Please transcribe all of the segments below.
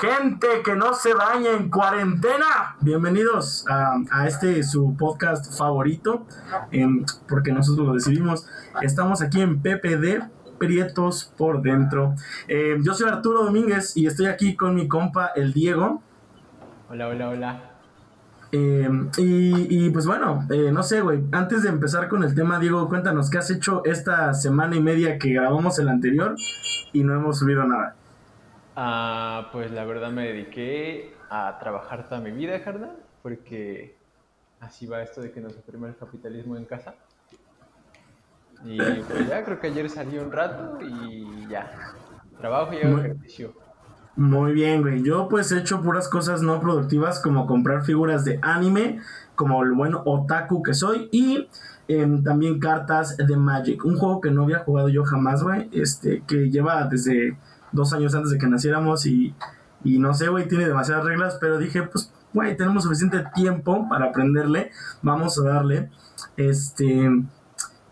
gente que no se baña en cuarentena. Bienvenidos a, este su podcast favorito, em, porque nosotros lo decidimos. Estamos aquí en PPD, Prietos por Dentro. Em, yo soy Arturo Domínguez y estoy aquí con mi compa, el Diego. Hola, hola, hola. Em, y, pues bueno, eh, no sé, güey. Antes de empezar con el tema, Diego, cuéntanos qué has hecho esta semana y media que grabamos el anterior y no hemos subido nada. Ah, pues la verdad me dediqué a trabajar toda mi vida, carnal, porque así va esto de que nos oprime el capitalismo en casa. Y pues ya, creo que ayer salí un rato y ya. Trabajo y hago ejercicio. Muy bien, güey. Yo pues he hecho puras cosas no productivas como comprar figuras de anime, como el buen otaku que soy, y em, también cartas de Magic, un juego que no había jugado yo jamás, güey, este, que lleva desde dos años antes de que naciéramos y, y no sé, güey, tiene demasiadas reglas, pero dije, pues, güey, tenemos suficiente tiempo para aprenderle, vamos a darle, este,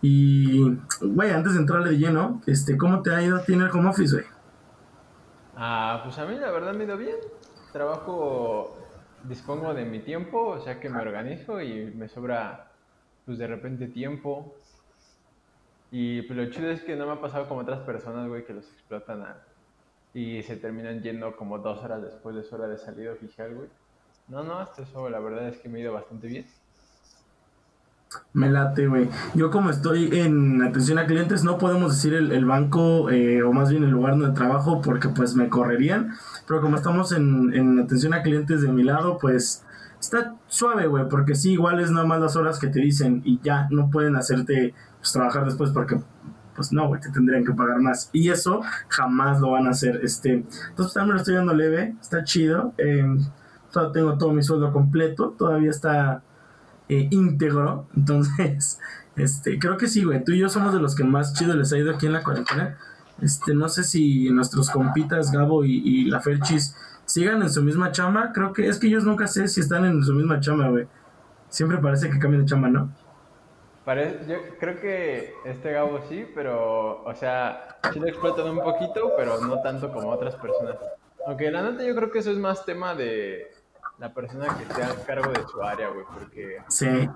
y, güey, antes de entrarle de lleno, este, ¿cómo te ha ido tiene el home office, güey? Ah, pues a mí la verdad me ha ido bien, trabajo, dispongo de mi tiempo, o sea que me organizo y me sobra, pues de repente tiempo, y pues lo chido es que no me ha pasado como otras personas, güey, que los explotan a y se terminan yendo como dos horas después de su hora de salida oficial, güey. No, no, hasta eso la verdad es que me ha ido bastante bien. Me late, güey. Yo como estoy en atención a clientes, no podemos decir el, banco eh, o más bien el lugar donde trabajo porque pues me correrían. Pero como estamos en, en atención a clientes de mi lado, pues está suave, güey. Porque sí, igual es nada más las horas que te dicen y ya no pueden hacerte pues, trabajar después porque pues no, güey, te tendrían que pagar más. Y eso jamás lo van a hacer. Este, entonces también lo estoy dando leve, está chido. Eh, tengo todo mi sueldo completo, todavía está eh, íntegro. Entonces, este, creo que sí, güey. Tú y yo somos de los que más chido les ha ido aquí en la cuarentena. Este, no sé si nuestros compitas Gabo y, y la Ferchis sigan en su misma chama. Creo que es que ellos nunca sé si están en su misma chama, güey. Siempre parece que cambian de chama, ¿no? Yo creo que este Gabo sí, pero, o sea, sí lo explotan un poquito, pero no tanto como otras personas. Aunque la neta yo creo que eso es más tema de la persona que esté a cargo de su área, güey, porque... Sí.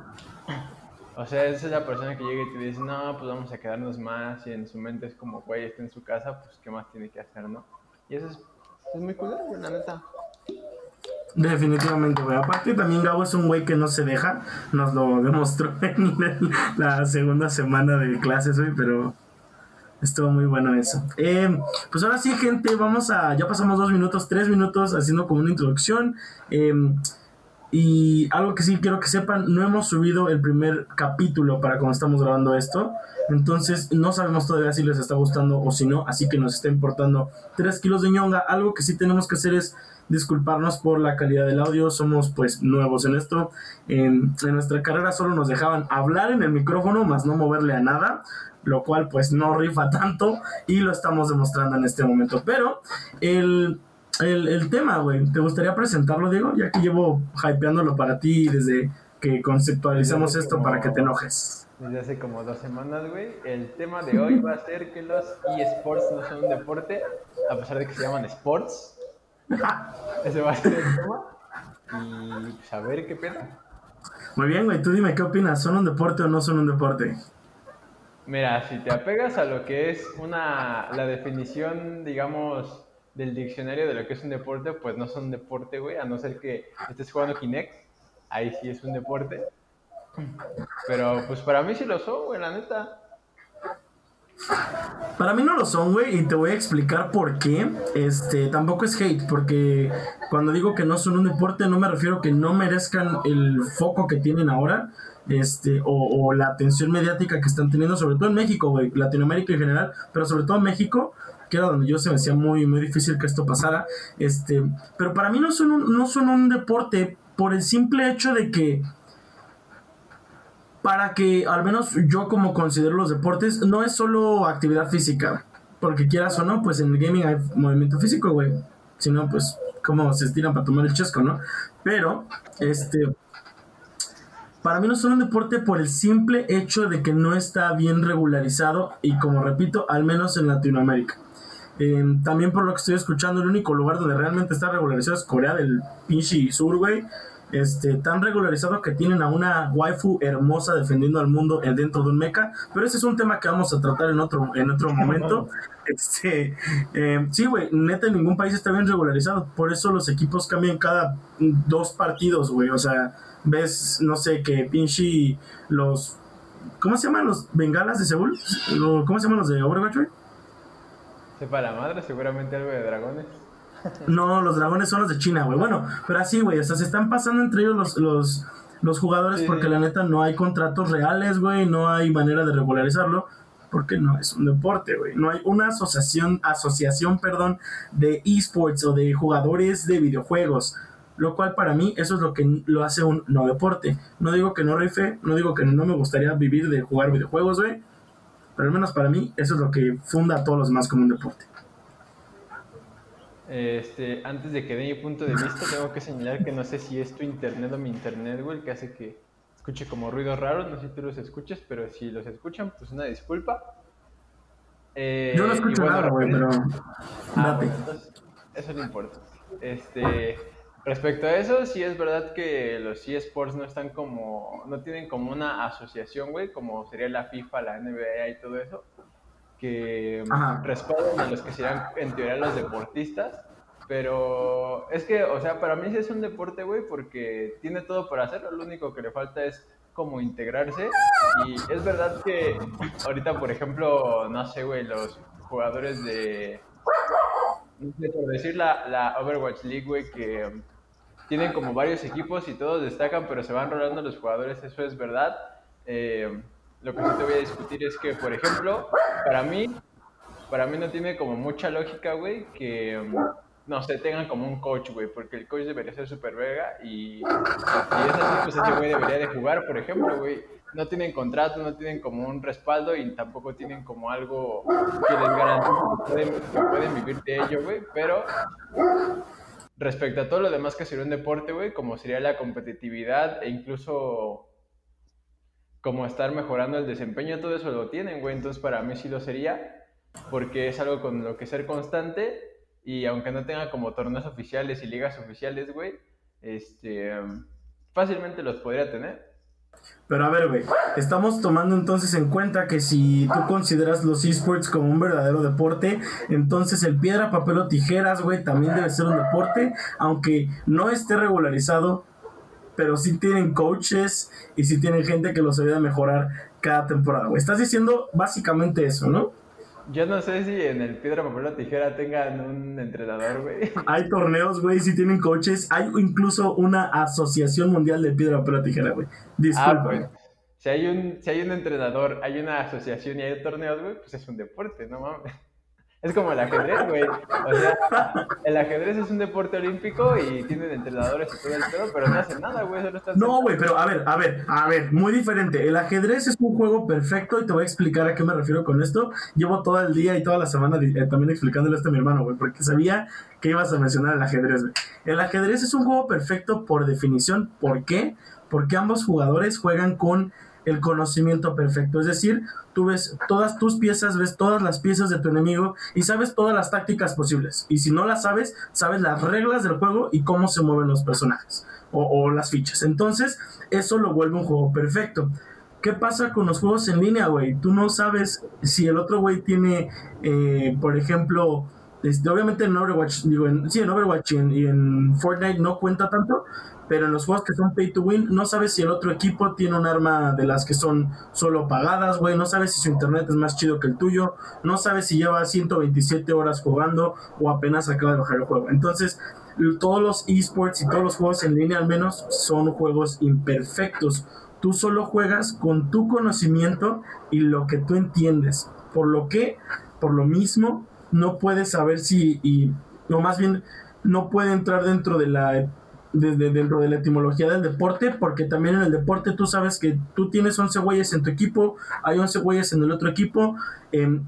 O sea, esa es la persona que llega y te dice, no, pues vamos a quedarnos más, y en su mente es como, güey, está en su casa, pues, ¿qué más tiene que hacer, no? Y eso es, es muy cool, güey, la neta. Definitivamente, güey. Aparte también Gabo es un güey que no se deja. Nos lo demostró en la segunda semana de clases, güey, pero estuvo muy bueno eso. Eh, pues ahora sí, gente, vamos a... Ya pasamos dos minutos, tres minutos haciendo como una introducción. Eh, y algo que sí quiero que sepan, no hemos subido el primer capítulo para cuando estamos grabando esto. Entonces no sabemos todavía si les está gustando o si no. Así que nos está importando 3 kilos de ñonga. Algo que sí tenemos que hacer es disculparnos por la calidad del audio, somos pues nuevos en esto. En, nuestra carrera solo nos dejaban hablar en el micrófono, más no moverle a nada, lo cual pues no rifa tanto y lo estamos demostrando en este momento. Pero el, el, tema, güey, ¿te gustaría presentarlo, Diego? Ya que llevo hypeándolo para ti desde que conceptualizamos esto para que te enojes. Desde hace como dos semanas, güey. El tema de hoy va a ser que los eSports no son un deporte, a pesar de que se llaman sports. Ese va a ser el tema. Y pues a ver qué pena. Muy bien, güey. Tú dime qué opinas. ¿Son un deporte o no son un deporte? Mira, si te apegas a lo que es una la definición, digamos, del diccionario de lo que es un deporte, pues no son deporte, güey, a no ser que estés jugando Kinect, ahí sí es un deporte. Pero pues para mí sí lo son, güey, la neta. Para mí no lo son, güey, y te voy a explicar por qué. Este, tampoco es hate, porque cuando digo que no son un deporte, no me refiero a que no merezcan el foco que tienen ahora, este, o, la atención mediática que están teniendo, sobre todo en México, güey, Latinoamérica en general, pero sobre todo en México, que era donde yo se me hacía muy, muy difícil que esto pasara. Este, pero para mí no son un, no son un deporte por el simple hecho de que para que al menos yo como considero los deportes, no es solo actividad física, porque quieras o no, pues en el gaming hay movimiento físico, güey. Si no, pues como se estiran para tomar el chesco, ¿no? Pero, este, para mí no es solo un deporte por el simple hecho de que no está bien regularizado y como repito, al menos en Latinoamérica. Em, también por lo que estoy escuchando, el único lugar donde realmente está regularizado es Corea del pinche sur, güey. Este, tan regularizado que tienen a una waifu hermosa defendiendo al mundo dentro de un mecha, pero ese es un tema que vamos a tratar en otro, en otro momento. Este, em, sí, güey, neta, en ningún país está bien regularizado, por eso los equipos cambian cada dos partidos, güey, o sea, ves, no sé, que pinche los, ¿cómo se llaman los bengalas de Seúl? ¿Cómo se llaman los de Overwatch, güey? Sepa la madre, seguramente algo de dragones. No, los dragones son los de China, güey. Bueno, pero así, güey, o sea, se están pasando entre ellos los, los, los jugadores porque la neta no hay contratos reales, güey, no hay manera de regularizarlo porque no es un deporte, güey. No hay una asociación, asociación, perdón, de esports o de jugadores de videojuegos. Lo cual para mí eso es lo que lo hace un no deporte. No digo que no rife, no digo que no me gustaría vivir de jugar videojuegos, güey. Pero al menos para mí eso es lo que funda a todos los demás como un deporte. Este, antes de que dé mi punto de vista, tengo que señalar que no sé si es tu internet o mi internet, güey, que hace que escuche como ruidos raros. No sé si tú los escuches, pero si los escuchan, pues una disculpa. Eh, Yo no escucho nada, güey, pero. Ah, eso no importa. Este, respecto a eso, sí es verdad que los eSports no están como. No tienen como una asociación, güey, como sería la FIFA, la NBA y todo eso que respaldan a los que serán en teoría los deportistas. Pero es que, o sea, para mí sí es un deporte, güey, porque tiene todo para hacerlo. Lo único que le falta es como integrarse. Y es verdad que ahorita, por ejemplo, no sé, güey, los jugadores de. No sé, por decir la, la Overwatch League, güey, que tienen como varios equipos y todos destacan, pero se van rolando los jugadores, eso es verdad. Eh, lo que sí te voy a discutir es que, por ejemplo, para mí, para mí no tiene como mucha lógica, güey, que, no sé, tengan como un coach, güey, porque el coach debería ser súper vega y, y es así, pues ese güey debería de jugar, por ejemplo, güey. No tienen contrato, no tienen como un respaldo y tampoco tienen como algo que les garantice que pueden, que pueden vivir de ello, güey, pero respecto a todo lo demás que sería un deporte, güey, como sería la competitividad e incluso como estar mejorando el desempeño, todo eso lo tienen, güey. Entonces para mí sí lo sería, porque es algo con lo que ser constante y aunque no tenga como torneos oficiales y ligas oficiales, güey, este, fácilmente los podría tener. Pero a ver, güey, estamos tomando entonces en cuenta que si tú consideras los esports como un verdadero deporte, entonces el piedra, papel o tijeras, güey, también debe ser un deporte, aunque no esté regularizado pero sí tienen coaches y sí tienen gente que los ayuda a mejorar cada temporada. Estás diciendo básicamente eso, ¿no? Yo no sé si en el piedra, papel o tijera tengan un entrenador, güey. Hay torneos, güey, sí tienen coaches. Hay incluso una asociación mundial de piedra, papel o tijera, güey. Disculpa. Ah, pues, si hay, un, si hay un entrenador, hay una asociación y hay torneos, güey, pues es un deporte, no mames. Es como el ajedrez, güey. O sea, el ajedrez es un deporte olímpico y tienen entrenadores y todo el pedo, pero no hacen nada, güey. No, güey, pero a ver, a ver, a ver, muy diferente. El ajedrez es un juego perfecto y te voy a explicar a qué me refiero con esto. Llevo todo el día y toda la semana eh, también explicándole esto a mi hermano, güey, porque sabía que ibas a mencionar el ajedrez, güey. El ajedrez es un juego perfecto por definición. ¿Por qué? Porque ambos jugadores juegan con el conocimiento perfecto. Es decir, tú ves todas tus piezas, ves todas las piezas de tu enemigo y sabes todas las tácticas posibles. Y si no las sabes, sabes las reglas del juego y cómo se mueven los personajes o, las fichas. Entonces, eso lo vuelve un juego perfecto. ¿Qué pasa con los juegos en línea, güey? Tú no sabes si el otro güey tiene, eh, por ejemplo, este, obviamente en Overwatch, digo, en, sí, en Overwatch y en Fortnite no cuenta tanto, pero en los juegos que son pay to win, no sabes si el otro equipo tiene un arma de las que son solo pagadas, güey, no sabes si su internet es más chido que el tuyo, no sabes si lleva 127 horas jugando o apenas acaba de bajar el juego. Entonces, todos los esports y todos los juegos en línea al menos son juegos imperfectos. Tú solo juegas con tu conocimiento y lo que tú entiendes. Por lo que, por lo mismo, no puedes saber si, y, no más bien, no puede entrar dentro de la desde dentro de la etimología del deporte, porque también en el deporte tú sabes que tú tienes 11 güeyes en tu equipo, hay 11 güeyes en el otro equipo,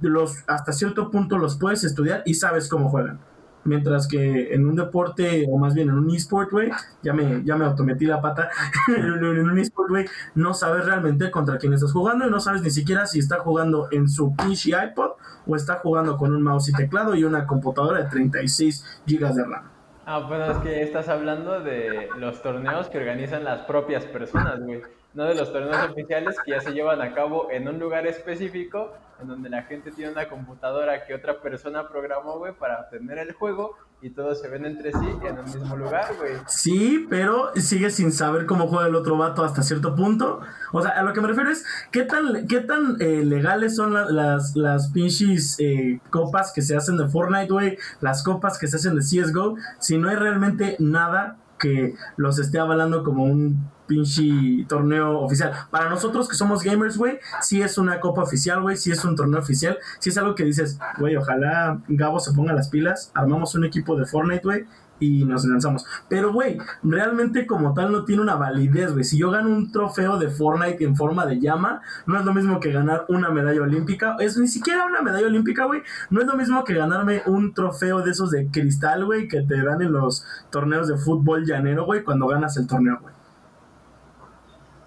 los, hasta cierto punto los puedes estudiar y sabes cómo juegan. Mientras que en un deporte, o más bien en un esport, güey, ya me, ya me autometí la pata, en un esport, güey, no sabes realmente contra quién estás jugando y no sabes ni siquiera si está jugando en su pinche iPod o está jugando con un mouse y teclado y una computadora de 36 GB de RAM. Ah, bueno, es que estás hablando de los torneos que organizan las propias personas, güey. No de los torneos oficiales que ya se llevan a cabo en un lugar específico en donde la gente tiene una computadora que otra persona programó, güey, para tener el juego y todos se ven entre sí en el mismo lugar, güey. Sí, pero sigue sin saber cómo juega el otro vato hasta cierto punto. O sea, a lo que me refiero es, ¿qué tan, qué tan eh, legales son las, las pinches eh, copas que se hacen de Fortnite, güey? Las copas que se hacen de CSGO, si no hay realmente nada que los esté avalando como un pinche torneo oficial. Para nosotros que somos gamers, güey, sí es una copa oficial, güey, sí es un torneo oficial, sí es algo que dices, güey, ojalá Gabo se ponga las pilas, armamos un equipo de Fortnite, güey, y nos lanzamos. Pero, güey, realmente como tal no tiene una validez, güey. Si yo gano un trofeo de Fortnite en forma de llama, no es lo mismo que ganar una medalla olímpica. Es ni siquiera una medalla olímpica, güey. No es lo mismo que ganarme un trofeo de esos de cristal, güey, que te dan en los torneos de fútbol llanero, güey, cuando ganas el torneo, güey.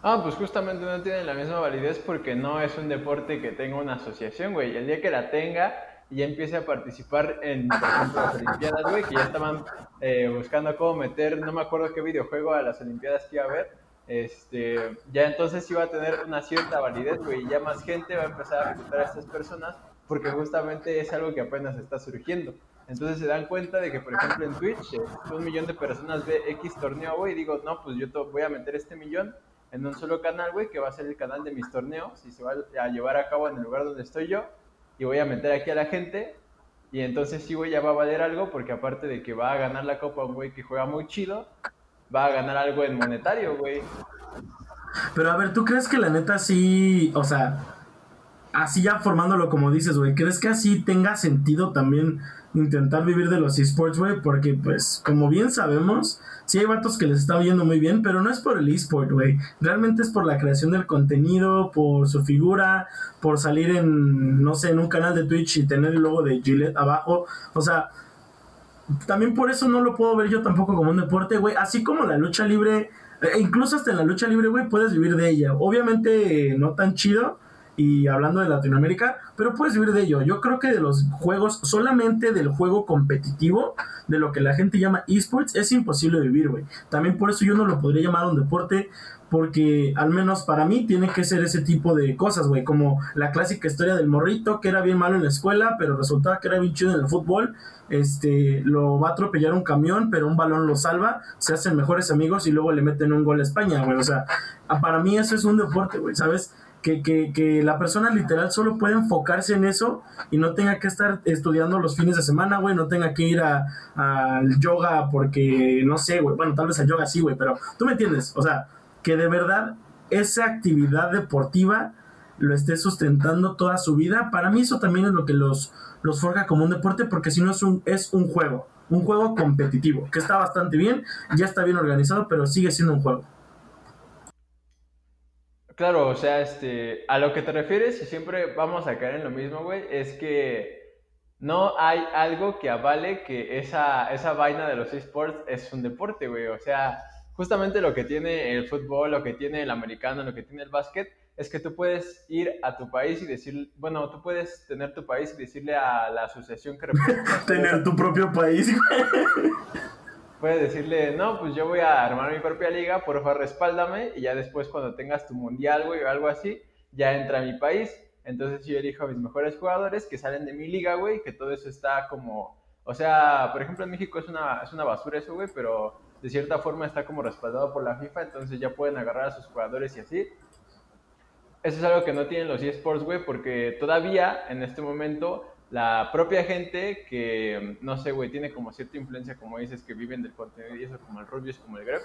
Ah, pues justamente no tiene la misma validez porque no es un deporte que tenga una asociación, güey. El día que la tenga y ya empiece a participar en, ejemplo, las Olimpiadas, güey, que ya estaban eh, buscando cómo meter, no me acuerdo qué videojuego a las Olimpiadas que iba a haber, este, ya entonces iba a tener una cierta validez, güey, y ya más gente va a empezar a reclutar a estas personas porque justamente es algo que apenas está surgiendo. Entonces se dan cuenta de que, por ejemplo, en Twitch, eh, un millón de personas ve X torneo, güey, y digo, no, pues yo voy a meter este millón en un solo canal, güey, que va a ser el canal de mis torneos y se va a llevar a cabo en el lugar donde estoy yo y voy a meter aquí a la gente y entonces sí, güey, ya va a valer algo porque aparte de que va a ganar la copa un güey que juega muy chido, va a ganar algo en monetario, güey. Pero a ver, ¿tú crees que la neta sí, o sea, así ya formándolo como dices, güey, ¿crees que así tenga sentido también intentar vivir de los esports, güey? Porque pues, como bien sabemos, sí hay vatos que les está viendo muy bien, pero no es por el esport, güey. Realmente es por la creación del contenido, por su figura, por salir en, no sé, en un canal de Twitch y tener el logo de Gillette abajo. O sea, también por eso no lo puedo ver yo tampoco como un deporte, güey. Así como la lucha libre, e incluso hasta en la lucha libre, güey, puedes vivir de ella. Obviamente no tan chido y hablando de Latinoamérica, pero puedes vivir de ello. Yo creo que de los juegos, solamente del juego competitivo, de lo que la gente llama esports, es imposible vivir, güey. También por eso yo no lo podría llamar un deporte, porque al menos para mí tiene que ser ese tipo de cosas, güey, como la clásica historia del morrito que era bien malo en la escuela, pero resultaba que era bien chido en el fútbol, este, lo va a atropellar un camión, pero un balón lo salva, se hacen mejores amigos y luego le meten un gol a España, güey, o sea, para mí eso es un deporte, güey, ¿sabes? Que, que, que, la persona literal solo puede enfocarse en eso y no tenga que estar estudiando los fines de semana, güey, no tenga que ir al yoga porque, no sé, güey, bueno, tal vez al yoga sí, güey, pero tú me entiendes, o sea, que de verdad esa actividad deportiva lo esté sustentando toda su vida, para mí eso también es lo que los, los forja como un deporte, porque si no es un, es un juego, un juego competitivo, que está bastante bien, ya está bien organizado, pero sigue siendo un juego. Claro, o sea, este, a lo que te refieres, y siempre vamos a caer en lo mismo, güey, es que no hay algo que avale que esa, esa vaina de los esports es un deporte, güey. O sea, justamente lo que tiene el fútbol, lo que tiene el americano, lo que tiene el básquet, es que tú puedes ir a tu país y decir, bueno, tú puedes tener tu país y decirle a la asociación que representa. tener tu propio país, güey puedes decirle, no, pues yo voy a armar mi propia liga, por favor respáldame, y ya después cuando tengas tu mundial, güey, o algo así, ya entra a mi país. Entonces yo elijo a mis mejores jugadores que salen de mi liga, güey, que todo eso está como, o sea, por ejemplo en México es una, es una basura eso, güey, pero de cierta forma está como respaldado por la FIFA, entonces ya pueden agarrar a sus jugadores y así. Eso es algo que no tienen los eSports, güey, porque todavía en este momento la propia gente que, no sé, güey, tiene como cierta influencia, como dices, que viven del contenido y eso, como el Rubius, como el Greg,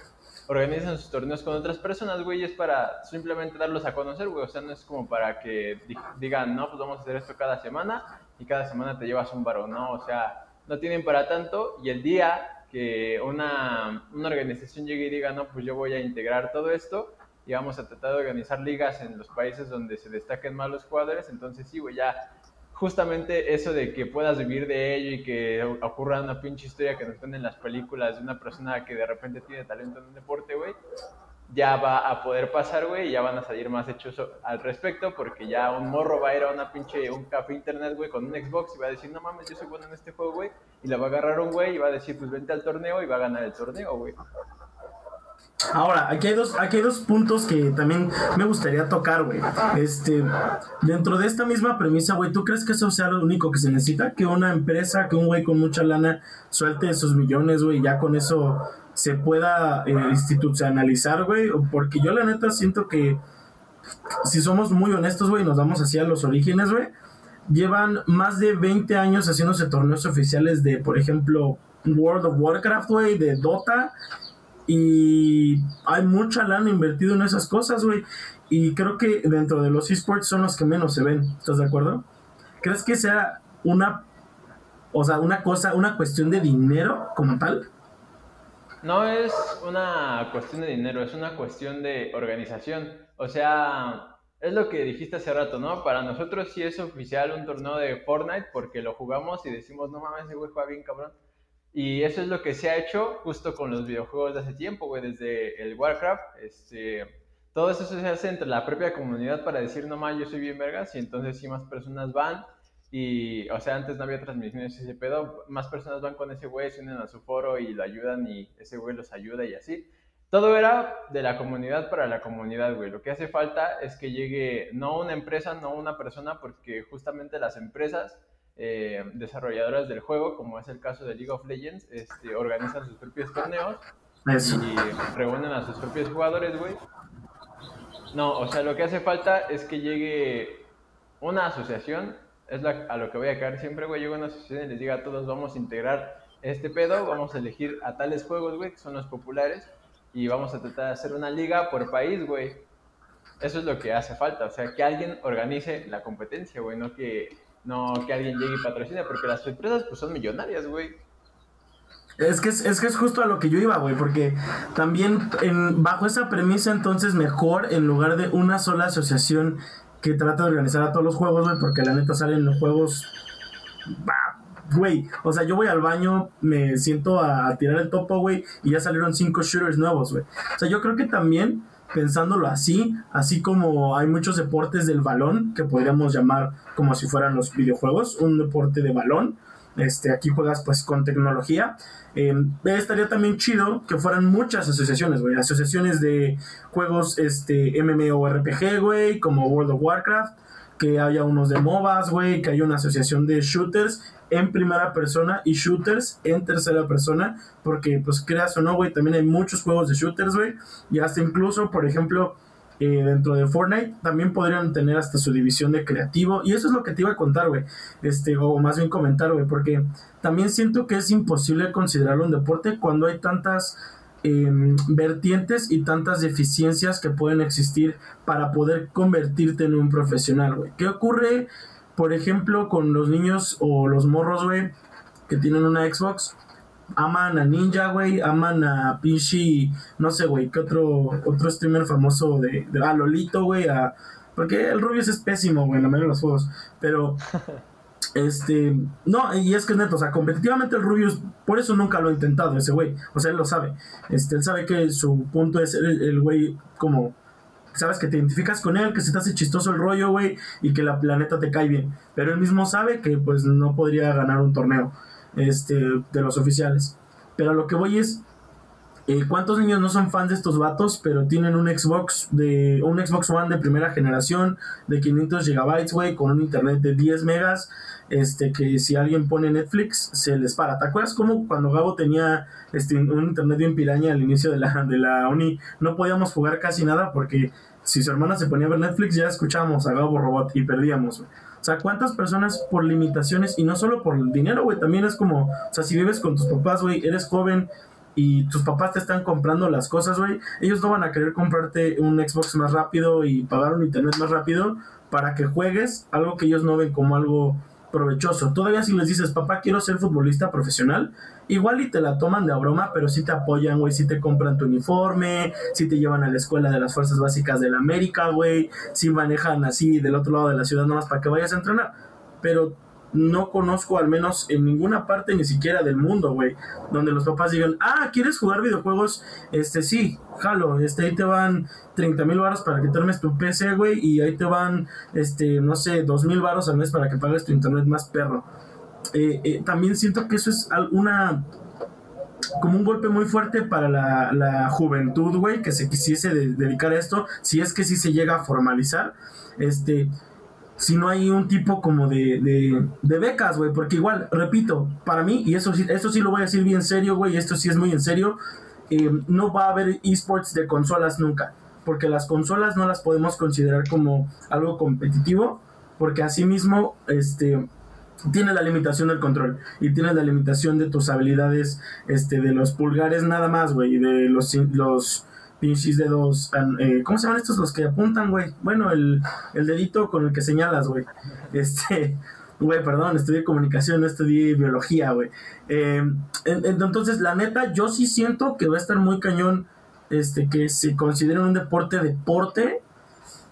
organizan sus torneos con otras personas, güey, y es para simplemente darlos a conocer, güey, o sea, no es como para que digan, no, pues vamos a hacer esto cada semana y cada semana te llevas un varón, no, o sea, no tienen para tanto y el día que una, una organización llegue y diga, no, pues yo voy a integrar todo esto, y vamos a tratar de organizar ligas en los países donde se destaquen más los jugadores, entonces sí, güey, ya justamente eso de que puedas vivir de ello y que ocurra una pinche historia que nos ponen en las películas de una persona que de repente tiene talento en un deporte, güey, ya va a poder pasar, güey, y ya van a salir más hechos al respecto, porque ya un morro va a ir a una pinche, un café internet, güey, con un Xbox y va a decir, no mames, yo soy bueno en este juego, güey, y la va a agarrar un güey y va a decir, pues vente al torneo y va a ganar el torneo, güey. Ahora, aquí hay dos, aquí hay dos puntos que también me gustaría tocar, güey. Este, dentro de esta misma premisa, güey, ¿tú crees que eso sea lo único que se necesita? Que una empresa, que un güey con mucha lana suelte esos millones, güey, ya con eso se pueda eh, institucionalizar, güey. Porque yo la neta siento que, si somos muy honestos, güey, nos vamos hacia los orígenes, güey. Llevan más de 20 años haciéndose torneos oficiales de, por ejemplo, World of Warcraft, güey, de Dota y hay mucha lana invertido en esas cosas, güey. Y creo que dentro de los esports son los que menos se ven. ¿Estás de acuerdo? ¿Crees que sea una, o sea, una cosa, una cuestión de dinero como tal? No es una cuestión de dinero, es una cuestión de organización. O sea, es lo que dijiste hace rato, ¿no? Para nosotros sí es oficial un torneo de Fortnite porque lo jugamos y decimos, no mames, ese güey juega bien cabrón. Y eso es lo que se ha hecho justo con los videojuegos de hace tiempo, güey, desde el Warcraft. Este, todo eso se hace entre la propia comunidad para decir, no más, yo soy bien vergas, y entonces si más personas van. Y, o sea, antes no había transmisiones ese pedo, más personas van con ese güey, se unen a su foro y lo ayudan y ese güey los ayuda y así. Todo era de la comunidad para la comunidad, güey. Lo que hace falta es que llegue no una empresa, no una persona, porque justamente las empresas eh, desarrolladoras del juego, como es el caso de League of Legends, este, organizan sus propios torneos y reúnen a sus propios jugadores, güey. No, o sea, lo que hace falta es que llegue una asociación, es a lo que voy a caer siempre, güey, llega una asociación y les diga a todos, vamos a integrar este pedo, vamos a elegir a tales juegos, güey, que son los populares, y vamos a tratar de hacer una liga por país, güey. Eso es lo que hace falta, o sea, que alguien organice la competencia, güey, no que no que alguien llegue y patrocine, porque las empresas pues son millonarias, güey. Es que es, es que es justo a lo que yo iba, güey, porque también en, bajo esa premisa entonces mejor en lugar de una sola asociación que trata de organizar a todos los juegos, güey, porque la neta salen los juegos... Güey, o sea, yo voy al baño, me siento a, tirar el topo, güey, y ya salieron cinco shooters nuevos, güey. O sea, yo creo que también pensándolo así, así como hay muchos deportes del balón que podríamos llamar como si fueran los videojuegos, un deporte de balón. Este, aquí juegas pues con tecnología. Eh, estaría también chido que fueran muchas asociaciones, güey. Asociaciones de juegos este, MMORPG, güey, como World of Warcraft que haya unos de MOBAs, güey, que haya una asociación de shooters en primera persona y shooters en tercera persona, porque pues creas o no, güey, también hay muchos juegos de shooters, güey, y hasta incluso, por ejemplo, eh, dentro de Fortnite también podrían tener hasta su división de creativo, y eso es lo que te iba a contar, güey, este, o más bien comentar, güey, porque también siento que es imposible considerarlo un deporte cuando hay tantas Em, vertientes y tantas deficiencias que pueden existir para poder convertirte en un profesional, güey. ¿Qué ocurre, por ejemplo, con los niños o los morros, güey, que tienen una Xbox? Aman a Ninja, güey, aman a Pichi, no sé, güey, ¿qué otro, otro streamer famoso de, de a Lolito, güey, a... Porque el Rubius es pésimo, güey, en la mayoría de los juegos, pero... Este, no, y es que es neto, o sea, competitivamente el Rubius, por eso nunca lo ha intentado ese güey, o sea, él lo sabe, este, él sabe que su punto es el, güey como, sabes que te identificas con él, que se te hace chistoso el rollo, güey, y que la planeta te cae bien, pero él mismo sabe que pues no podría ganar un torneo, este, de los oficiales, pero lo que voy es, eh, ¿Cuántos niños no son fans de estos vatos, pero tienen un Xbox de un Xbox One de primera generación de 500 GB, güey, con un internet de 10 megas este, que si alguien pone Netflix, se les para. ¿Te acuerdas cómo cuando Gabo tenía este, un internet bien piraña al inicio de la, de la uni, no podíamos jugar casi nada porque si su hermana se ponía a ver Netflix, ya escuchábamos a Gabo Robot y perdíamos, O sea, ¿cuántas personas por limitaciones y no solo por el dinero, güey? También es como, o sea, si vives con tus papás, güey, eres joven y tus papás te están comprando las cosas, güey, ellos no van a querer comprarte un Xbox más rápido y pagar un internet más rápido para que juegues algo que ellos no ven como algo provechoso. Todavía si les dices, papá, quiero ser futbolista profesional, igual y te la toman de broma, pero si te apoyan, güey, si te compran tu uniforme, si te llevan a la escuela de las fuerzas básicas de la América, güey, si manejan así del otro lado de la ciudad nomás para que vayas a entrenar. pero no conozco al menos en ninguna parte ni siquiera del mundo, güey, donde los papás digan, ah, ¿quieres jugar videojuegos? Este, sí, jalo, este, ahí te van 30 mil baros para que te armes tu PC, güey, y ahí te van, este, no sé, 2 mil baros al mes para que pagues tu internet más perro. Eh, eh, también siento que eso es una como un golpe muy fuerte para la, la juventud, güey, que se quisiese dedicar a esto, si es que sí se llega a formalizar, este, si no hay un tipo como de, de, becas, güey, porque igual, repito, para mí, y eso sí, esto sí lo voy a decir bien serio, güey, esto sí es muy en serio, eh, no va a haber esports de consolas nunca, porque las consolas no las podemos considerar como algo competitivo, porque asimismo, este tiene la limitación del control y tiene la limitación de tus habilidades este de los pulgares nada más, güey, de los los pinches dedos eh, ¿cómo se llaman estos los que apuntan, güey? Bueno, el, el dedito con el que señalas, güey. Este, güey, perdón, estudié comunicación, no estudié biología, güey. Eh, entonces, la neta, yo sí siento que va a estar muy cañón este que se considere un deporte deporte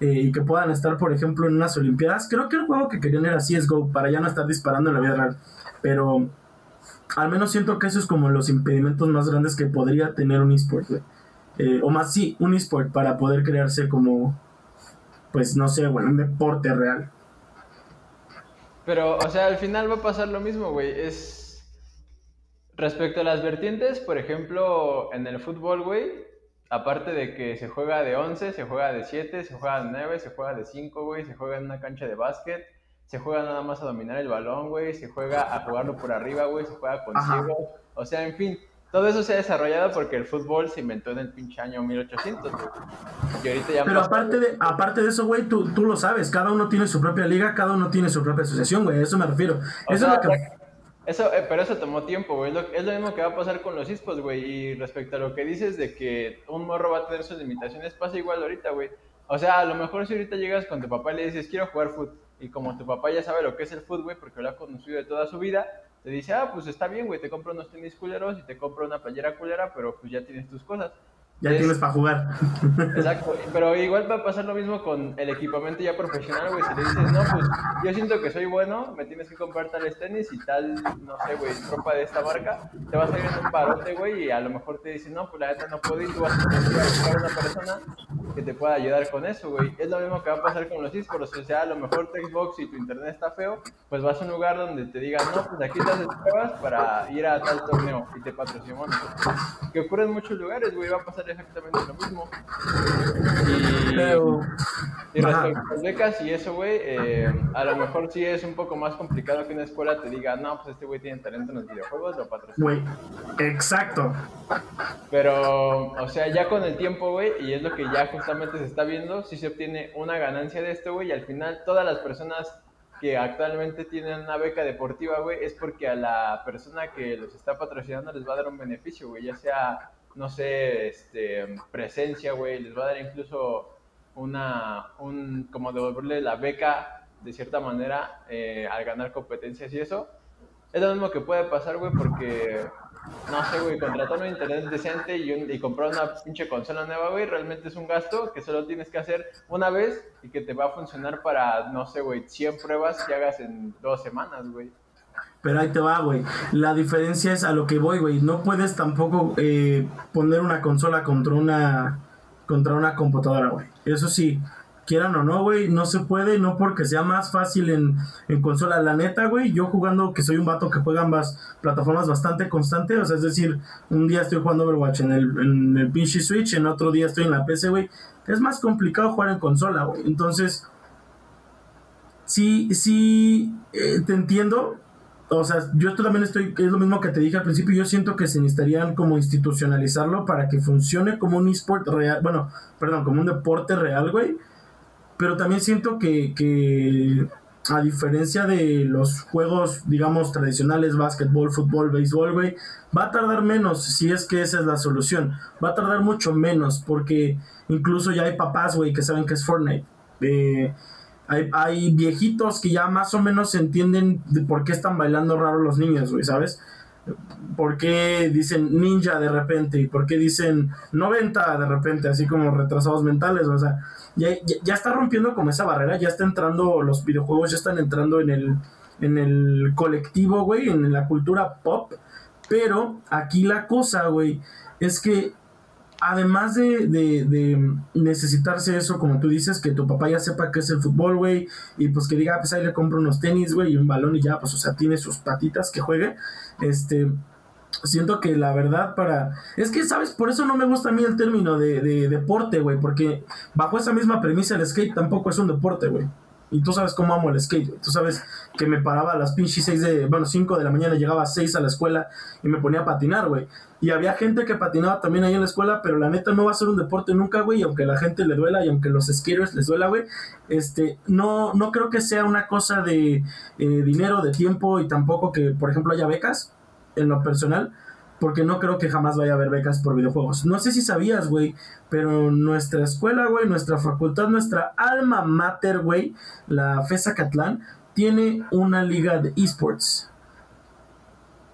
eh, y que puedan estar, por ejemplo, en unas Olimpiadas. Creo que el juego que querían era CSGO, para ya no estar disparando en la vida real. Pero al menos siento que eso es como los impedimentos más grandes que podría tener un esport, eh, o más, sí, un esport para poder crearse como, pues no sé, bueno, un deporte real. Pero, o sea, al final va a pasar lo mismo, güey. Es. Respecto a las vertientes, por ejemplo, en el fútbol, güey, Aparte de que se juega de 11, se juega de 7, se juega de 9, se juega de 5, güey, se juega en una cancha de básquet, se juega nada más a dominar el balón, güey, se juega a jugarlo por arriba, güey, se juega con ciego. O sea, en fin, todo eso se ha desarrollado porque el fútbol se inventó en el pinche año 1800, güey. Y ahorita ya Pero aparte de, aparte de eso, güey, tú, tú lo sabes, cada uno tiene su propia liga, cada uno tiene su propia asociación, güey, a eso me refiero. eso es lo que... Eso, eh, pero eso tomó tiempo, güey. Es lo, mismo que va a pasar con los esports, güey. Y respecto a lo que dices de que un morro va a tener sus limitaciones, pasa igual ahorita, güey. O sea, a lo mejor si ahorita llegas con tu papá y le dices, quiero jugar fútbol, y como tu papá ya sabe lo que es el fútbol, güey, porque lo ha conocido de toda su vida, te dice, ah, pues está bien, güey, te compro unos tenis culeros y te compro una playera culera, pero pues ya tienes tus cosas. Ya tienes para jugar. Exacto, pero igual va a pasar lo mismo con el equipamiento ya profesional, güey. Si le dices, no, pues yo siento que soy bueno, me tienes que comprar tales tenis y tal, no sé, güey, ropa de esta marca, te vas a ir en un parote, güey, y a lo mejor te dicen, no, pues la neta no puedo ir, tú vas a buscar a una persona que te pueda ayudar con eso, güey. Es lo mismo que va a pasar con los esports, o sea, a lo mejor tu Xbox y tu internet está feo, pues vas a un lugar donde te digan, no, pues aquí te haces pruebas para ir a tal torneo y te patrocinamos. Que ocurre en muchos lugares, güey, va a pasar exactamente lo mismo. Y, respecto a las becas y eso, güey, eh, a lo mejor sí es un poco más complicado que una escuela te diga, no, pues este güey tiene talento en los videojuegos, lo patrocina. Güey, exacto. Pero, o sea, ya con el tiempo, güey, y es lo que ya justamente se está viendo, si se obtiene una ganancia de esto, güey, y al final todas las personas que actualmente tienen una beca deportiva, güey, es porque a la persona que los está patrocinando les va a dar un beneficio, güey, ya sea no sé, este, presencia, güey, les va a dar incluso una, un, como devolverle la beca de cierta manera eh, al ganar competencias y eso. Es lo mismo que puede pasar, güey, porque, no sé, güey, contratar un internet decente y, y comprar una pinche consola nueva, güey, realmente es un gasto que solo tienes que hacer una vez y que te va a funcionar para, no sé, güey, 100 pruebas que hagas en dos semanas, güey. Pero ahí te va, güey. La diferencia es a lo que voy, güey. No puedes tampoco eh, poner una consola contra una contra una computadora, güey. Eso sí, quieran o no, güey, no se puede, no porque sea más fácil en, en consola. La neta, güey, yo jugando, que soy un vato que juega ambas plataformas bastante constante, o sea, es decir, un día estoy jugando Overwatch en el, en el pinche Switch, en otro día estoy en la PC, güey. Es más complicado jugar en consola, güey. Entonces, sí, sí, eh, te entiendo, o sea, yo esto también estoy, es lo mismo que te dije al principio, yo siento que se necesitarían como institucionalizarlo para que funcione como un esport real, bueno, perdón, como un deporte real, güey. Pero también siento que, que a diferencia de los juegos, digamos, tradicionales, básquetbol, fútbol, béisbol, güey, va a tardar menos si es que esa es la solución. Va a tardar mucho menos porque incluso ya hay papás, güey, que saben que es Fortnite. Eh, hay, viejitos que ya más o menos entienden de por qué están bailando raro los niños, güey, ¿sabes? ¿Por qué dicen ninja de repente? ¿Y por qué dicen 90 de repente? Así como retrasados mentales, o sea, ya, ya, está rompiendo como esa barrera, ya está entrando, los videojuegos ya están entrando en el, en el colectivo, güey, en la cultura pop. Pero aquí la cosa, güey, es que además de, de, necesitarse eso, como tú dices, que tu papá ya sepa qué es el fútbol, güey, y pues que diga, ah, pues ahí le compro unos tenis, güey, y un balón y ya, pues, o sea, tiene sus patitas que juegue, este, siento que la verdad para... Es que, ¿sabes? Por eso no me gusta a mí el término de, de deporte, güey, porque bajo esa misma premisa el skate tampoco es un deporte, güey. Y tú sabes cómo amo el skate, Tú sabes que me paraba a las pinches 6 de, bueno, 5 de la mañana, llegaba a 6 a la escuela y me ponía a patinar, güey. Y había gente que patinaba también ahí en la escuela, pero la neta no va a ser un deporte nunca, güey. Y aunque la gente le duela y aunque los skaters les duela, güey, este, no, no creo que sea una cosa de eh, dinero, de tiempo y tampoco que, por ejemplo, haya becas en lo personal porque no creo que jamás vaya a haber becas por videojuegos. No sé si sabías, güey, pero nuestra escuela, güey, nuestra facultad, nuestra alma mater, güey, la FESA Catlán, tiene una liga de esports.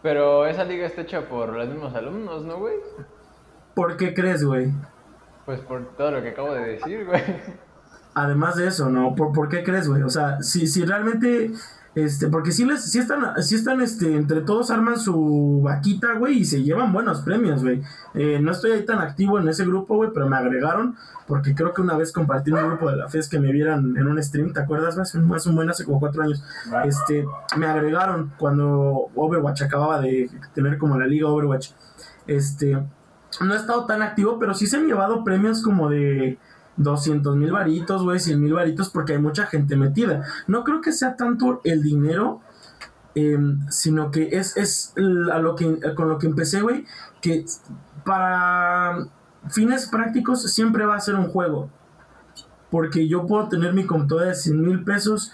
Pero esa liga está hecha por los mismos alumnos, ¿no, güey? ¿Por qué crees, güey? Pues por todo lo que acabo de decir, güey. Además de eso, ¿no? ¿Por, por qué crees, güey? O sea, si, si realmente este, porque si les, si están, si están, este, entre todos arman su vaquita, güey, y se llevan buenos premios, güey. Eh, no estoy ahí tan activo en ese grupo, güey, pero me agregaron, porque creo que una vez compartí en un grupo de la FES que me vieran en un stream, ¿te acuerdas? Hace un, un buen, hace como cuatro años. Este, me agregaron cuando Overwatch acababa de tener como la liga Overwatch. Este, no he estado tan activo, pero sí se han llevado premios como de 200 mil varitos, güey, 100 mil varitos, porque hay mucha gente metida. No creo que sea tanto el dinero, em, sino que es, es a lo que, con lo que empecé, güey, que para fines prácticos siempre va a ser un juego. Porque yo puedo tener mi computadora de 100 mil pesos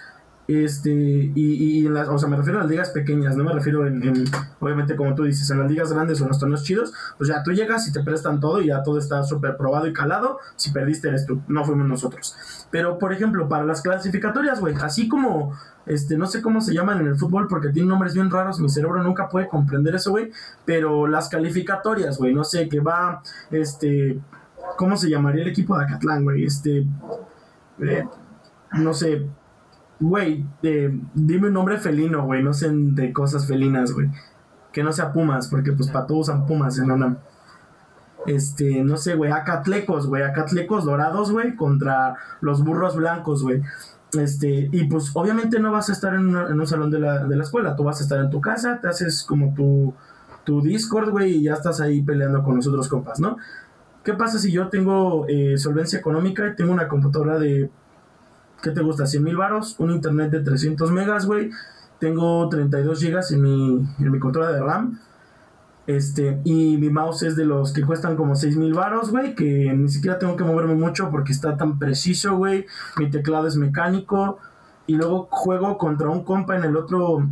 este, y, y las, o sea, me refiero a las ligas pequeñas, no me refiero en, obviamente como tú dices, en las ligas grandes o en los torneos chidos, pues ya tú llegas y te prestan todo y ya todo está súper probado y calado, si perdiste eres tú, no fuimos nosotros. Pero, por ejemplo, para las clasificatorias, güey, así como, este, no sé cómo se llaman en el fútbol porque tienen nombres bien raros, mi cerebro nunca puede comprender eso, güey, pero las calificatorias, güey, no sé, que va, este, ¿cómo se llamaría el equipo de Acatlán, güey? Este, eh, no sé, Güey, dime un nombre felino, güey. No sé de cosas felinas, güey. Que no sea Pumas, porque pues para todos usan Pumas en una. Este, no sé, güey. Acatlecos, güey. Acatlecos dorados, güey. Contra los burros blancos, güey. Este, y pues obviamente no vas a estar en, un salón de la, de la, escuela. Tú vas a estar en tu casa, te haces como tu, tu Discord, güey, y ya estás ahí peleando con los otros compas, ¿no? ¿Qué pasa si yo tengo eh, solvencia económica y tengo una computadora de ¿qué te gusta? 100 mil baros, un internet de 300 megas, güey. Tengo 32 gigas en mi, en mi controla de RAM. Este, y mi mouse es de los que cuestan como 6 mil baros, güey. Que ni siquiera tengo que moverme mucho porque está tan preciso, güey. Mi teclado es mecánico. Y luego juego contra un compa en el otro.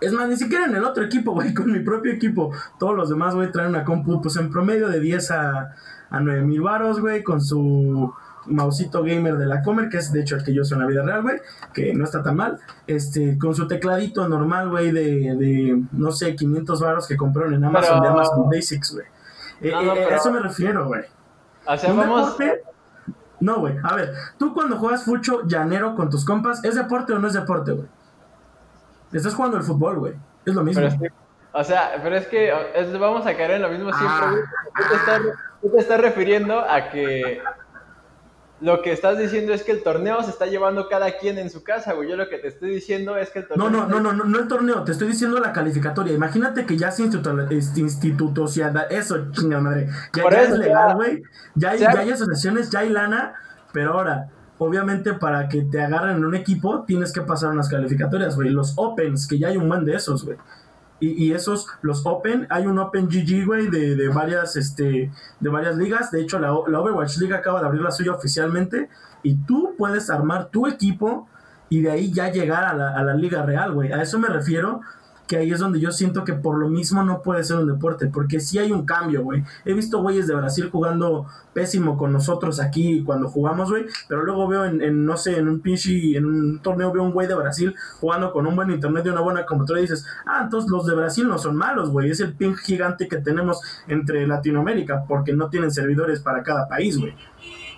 Es más, ni siquiera en el otro equipo, güey, con mi propio equipo. Todos los demás, güey, traen una compu, pues en promedio de 10 a, a 9 mil baros, güey, con su Mausito Gamer de la Comer, que es de hecho el que yo soy en la vida real, güey, que no está tan mal, este, con su tecladito normal, güey, de, de, no sé, 500 baros que compraron en Amazon, de Amazon Basics, güey. Eh, eh, a eso me refiero, güey. Deporte? No, güey. A ver, tú cuando juegas fucho llanero con tus compas, ¿es deporte o no es deporte, güey? Estás jugando el fútbol, güey. Es lo mismo. o sea, pero es que vamos a caer en lo mismo siempre, güey. tú te estás refiriendo a que lo que estás diciendo es que el torneo se está llevando cada quien en su casa, güey. Yo lo que te estoy diciendo es que el torneo. No, no, no, no, no, el torneo, te estoy diciendo la calificatoria. Imagínate que ya se instituto, eso, chingada madre. Ya, es legal, güey. Ya, hay, ya hay asociaciones, ya hay lana, pero ahora, obviamente, para que te agarren en un equipo, tienes que pasar unas calificatorias, güey. Los Opens, que ya hay un man de esos, güey. Y, esos, los Open, hay un Open GG, güey, de, de, varias, este, de varias ligas. De hecho, la, la Overwatch League acaba de abrir la suya oficialmente. Y tú puedes armar tu equipo y de ahí ya llegar a la, a la liga real, güey. A eso me refiero que ahí es donde yo siento que por lo mismo no puede ser un deporte, porque sí hay un cambio, güey. He visto güeyes de Brasil jugando pésimo con nosotros aquí cuando jugamos, güey, pero luego veo en, no sé, en un pinche, en un torneo veo un güey de Brasil jugando con un buen internet y una buena computadora y dices, ah, entonces los de Brasil no son malos, güey, es el ping gigante que tenemos entre Latinoamérica, porque no tienen servidores para cada país, güey.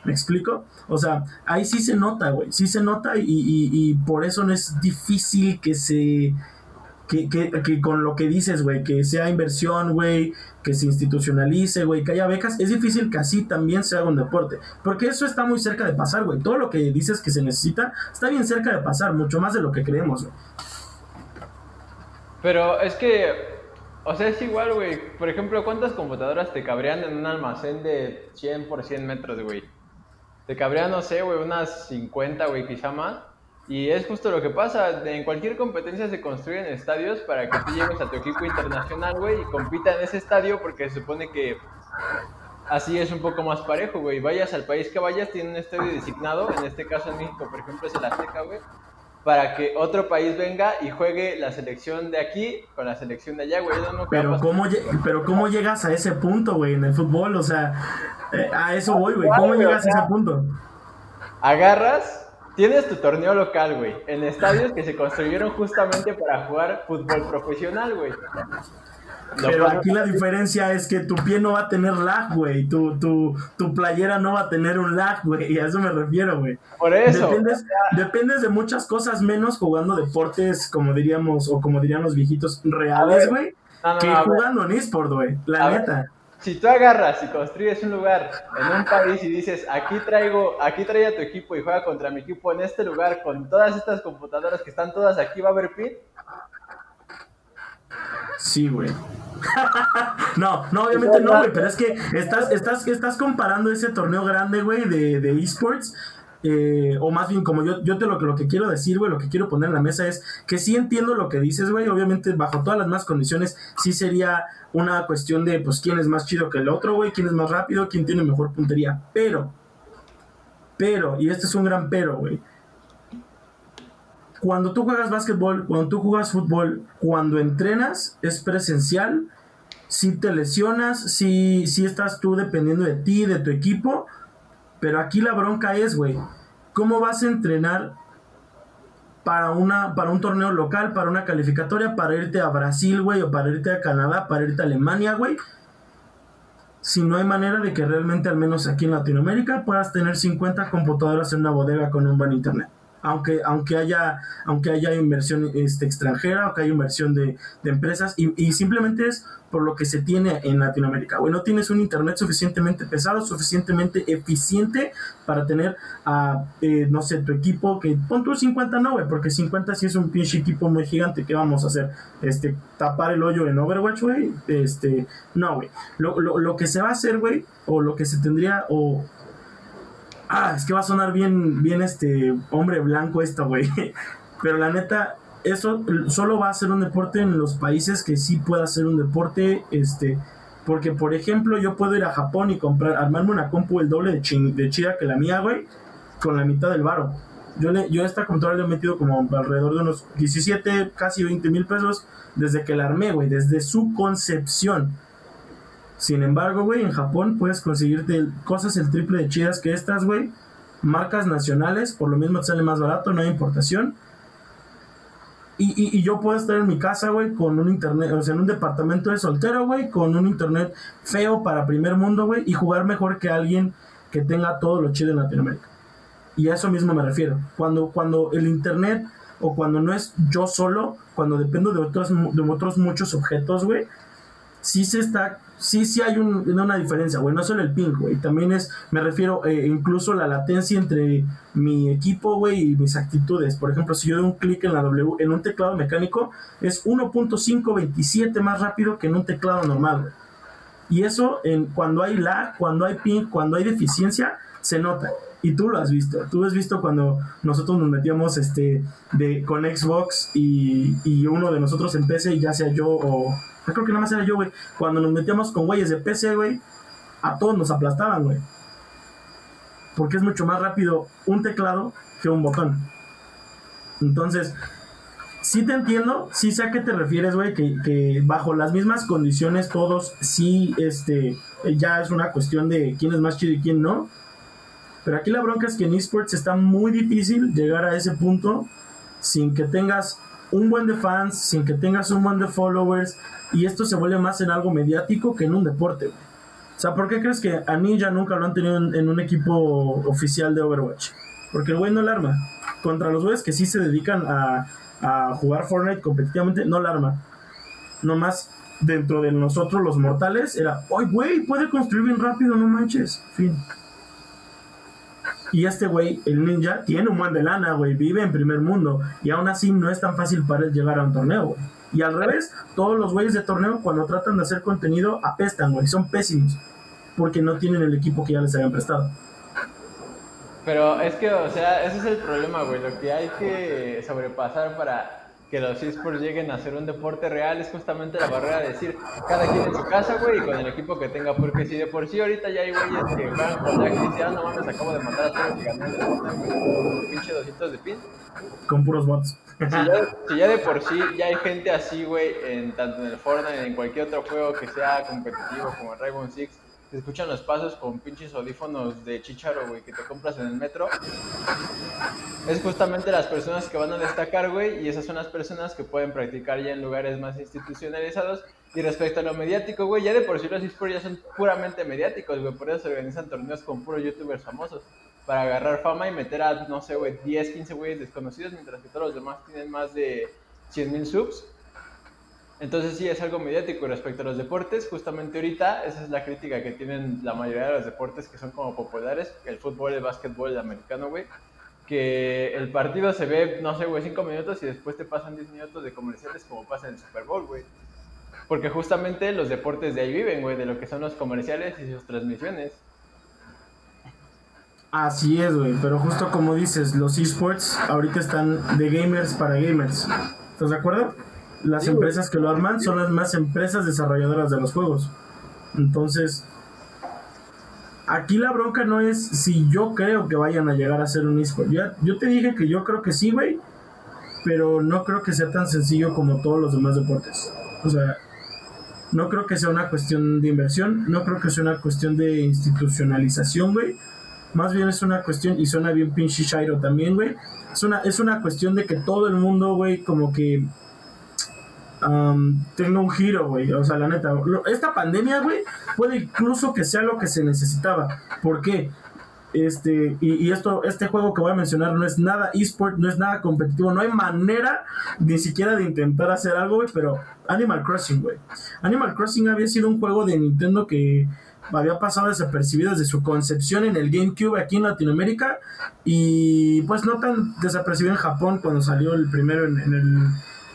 ¿Me explico? O sea, ahí sí se nota, güey. Sí se nota y, y, por eso no es difícil que se... Que, que, que con lo que dices, güey, que sea inversión, güey, que se institucionalice, güey, que haya becas, es difícil que así también se haga un deporte. Porque eso está muy cerca de pasar, güey. Todo lo que dices que se necesita está bien cerca de pasar, mucho más de lo que creemos, güey. Pero es que, o sea, es igual, güey. Por ejemplo, ¿cuántas computadoras te cabrían en un almacén de 100 por 100 metros, güey? Te cabrían, no sé, güey, unas 50, güey, quizá más. Y es justo lo que pasa. En cualquier competencia se construyen estadios para que tú llegues a tu equipo internacional, güey, y compita en ese estadio porque se supone que así es un poco más parejo, güey. Vayas al país que vayas, tiene un estadio designado. En este caso en México, por ejemplo, es el Azteca, güey para que otro país venga y juegue la selección de aquí con la selección de allá, güey. pero, ¿cómo, pero ¿cómo llegas a ese punto, güey, en el fútbol? O sea, eh, a eso voy, güey. ¿Cómo llegas a ese punto? Agarras, tienes tu torneo local, güey, en estadios que se construyeron justamente para jugar fútbol profesional, güey. Pero aquí la diferencia es que tu pie no va a tener lag, güey. Tu, tu, tu playera no va a tener un lag, güey. Y a eso me refiero, güey. Por eso. Dependes, dependes, de muchas cosas menos jugando deportes, como diríamos, o como dirían los viejitos, reales, güey. que jugando en eSport, güey. La neta. Si tú agarras y construyes un lugar en un país y dices, aquí traigo, aquí trae a tu equipo y juega contra mi equipo en este lugar con todas estas computadoras que están todas aquí, ¿va a haber pin? Sí, güey. no, no, obviamente no, güey, pero es que estás, estás, estás comparando ese torneo grande, güey, de, de esports. Eh, o más bien, como yo, yo te lo, lo que quiero decir, güey, lo que quiero poner en la mesa es que sí entiendo lo que dices, güey. Obviamente, bajo todas las más condiciones, sí sería una cuestión de, pues, quién es más chido que el otro, güey, quién es más rápido, quién tiene mejor puntería. Pero, pero, y este es un gran pero, güey cuando tú juegas básquetbol, cuando tú juegas fútbol, cuando entrenas, es presencial. Si te lesionas, si, si estás tú dependiendo de ti, de tu equipo. Pero aquí la bronca es, güey, ¿cómo vas a entrenar para, una, para un torneo local, para una calificatoria, para irte a Brasil, güey, o para irte a Canadá, para irte a Alemania, güey? Si no hay manera de que realmente, al menos aquí en Latinoamérica, puedas tener 50 computadoras en una bodega con un buen internet aunque, aunque, haya, aunque haya inversión este, extranjera, aunque haya inversión de, empresas, y, simplemente es por lo que se tiene en Latinoamérica. Bueno, tienes un internet suficientemente pesado, suficientemente eficiente para tener a, eh, no sé, tu equipo, que pon tu 50 no, güey, porque 50 sí es un pinche equipo muy gigante, ¿qué vamos a hacer? Este, tapar el hoyo en Overwatch, güey, este, no, güey. Lo, lo, lo que se va a hacer, güey, o lo que se tendría, o ah, es que va a sonar bien, bien este hombre blanco esto, güey. Pero la neta, eso solo va a ser un deporte en los países que sí pueda ser un deporte, este, porque por ejemplo yo puedo ir a Japón y comprar, armarme una compu el doble de, de chida que la mía, güey, con la mitad del varo. Yo, le, yo a esta computadora le he metido como alrededor de unos 17, casi 20 mil pesos desde que la armé, güey, desde su concepción. Sin embargo, güey, en Japón puedes conseguirte cosas el triple de chidas que estas, güey. Marcas nacionales, por lo mismo te sale más barato, no hay importación. Y, y, yo puedo estar en mi casa, güey, con un internet, o sea, en un departamento de soltero, güey, con un internet feo para primer mundo, güey, y jugar mejor que alguien que tenga todo lo chido en Latinoamérica. Y a eso mismo me refiero. Cuando, cuando el internet, o cuando no es yo solo, cuando dependo de otros, de otros muchos objetos, güey, sí se está, sí, sí hay una diferencia, güey, no solo el ping, güey, también es, me refiero eh, incluso la latencia entre mi equipo, güey, y mis actitudes. Por ejemplo, si yo doy un clic en la W, en un teclado mecánico, es 1.527 más rápido que en un teclado normal, Y eso, en, cuando hay lag, cuando hay ping, cuando hay deficiencia, se nota. Y tú lo has visto. Tú has visto cuando nosotros nos metíamos este, de, con Xbox y, y uno de nosotros en PC, ya sea yo o, yo creo que nada más era yo, güey. Cuando nos metíamos con güeyes de PC, güey, a todos nos aplastaban, güey. Porque es mucho más rápido un teclado que un botón. Entonces, sí te entiendo, sí sé a qué te refieres, güey, que, bajo las mismas condiciones todos sí, este, ya es una cuestión de quién es más chido y quién no. Pero aquí la bronca es que en esports está muy difícil llegar a ese punto sin que tengas un buen de fans, sin que tengas un buen de followers, y esto se vuelve más en algo mediático que en un deporte, sea, ¿por qué crees que a Ninja nunca lo han tenido en, un equipo oficial de Overwatch? Porque el güey no la arma. Contra los güeyes que sí se dedican a, a jugar Fortnite competitivamente, no la arma. Nomás dentro de nosotros los mortales era, ¡ay, güey! Puede construir bien rápido, no manches. Fin. Y este güey, el ninja, tiene un buen de lana, güey. Vive en primer mundo. Y aún así no es tan fácil para él llegar a un torneo, güey. Y al revés, todos los güeyes de torneo, cuando tratan de hacer contenido, apestan, güey. Son pésimos. Porque no tienen el equipo que ya les habían prestado. Pero es que, o sea, ese es el problema, güey. Lo que hay que sobrepasar para que los esports lleguen a ser un deporte real es justamente la barrera de decir cada quien en su casa, güey, y con el equipo que tenga. Porque si de por sí ahorita ya hay güeyes que juegan con la y dicen, ah, no mames, acabo de matar a todos y gané el deporte, pinche 200 de pin. Con puros bots. Si ya, de por sí ya hay gente así, güey, en, tanto en el Fortnite, en cualquier otro juego que sea competitivo como el Rainbow Six, se escuchan los pasos con pinches audífonos de chicharo, güey, que te compras en el metro. Es justamente las personas que van a destacar, güey, y esas son las personas que pueden practicar ya en lugares más institucionalizados. Y respecto a lo mediático, güey, ya de por sí los esports ya son puramente mediáticos, güey, por eso se organizan torneos con puros youtubers famosos. Para agarrar fama y meter a, no sé, güey, 10, 15 güeyes desconocidos, mientras que todos los demás tienen más de 100.000 subs entonces sí es algo mediático respecto a los deportes. Justamente ahorita esa es la crítica que tienen la mayoría de los deportes que son como populares, el fútbol, el básquetbol, el americano, güey. Que el partido se ve, no sé, güey, cinco minutos y después te pasan 10 minutos de comerciales como pasa en el Super Bowl, güey. Porque justamente los deportes de ahí viven, güey, de lo que son los comerciales y sus transmisiones. Así es, güey, pero justo como dices, los esports ahorita están de gamers para gamers. ¿Estás de acuerdo? Las empresas que lo arman son las más empresas desarrolladoras de los juegos. Entonces, aquí la bronca no es si yo creo que vayan a llegar a ser un eSport. yo te dije que yo creo que sí, güey, pero no creo que sea tan sencillo como todos los demás deportes. O sea, no creo que sea una cuestión de inversión, no creo que sea una cuestión de institucionalización, güey. Más bien es una cuestión, y suena bien pinche Shiro también, güey. Es una, es una cuestión de que todo el mundo, güey, como que tenga un giro, güey. O sea, la neta, esta pandemia, güey, puede incluso que sea lo que se necesitaba. ¿Por qué? Este, y, esto, este juego que voy a mencionar no es nada eSport, no es nada competitivo, no hay manera ni siquiera de intentar hacer algo, güey, pero Animal Crossing, güey. Animal Crossing había sido un juego de Nintendo que había pasado desapercibido desde su concepción en el GameCube aquí en Latinoamérica y pues no tan desapercibido en Japón cuando salió el primero en el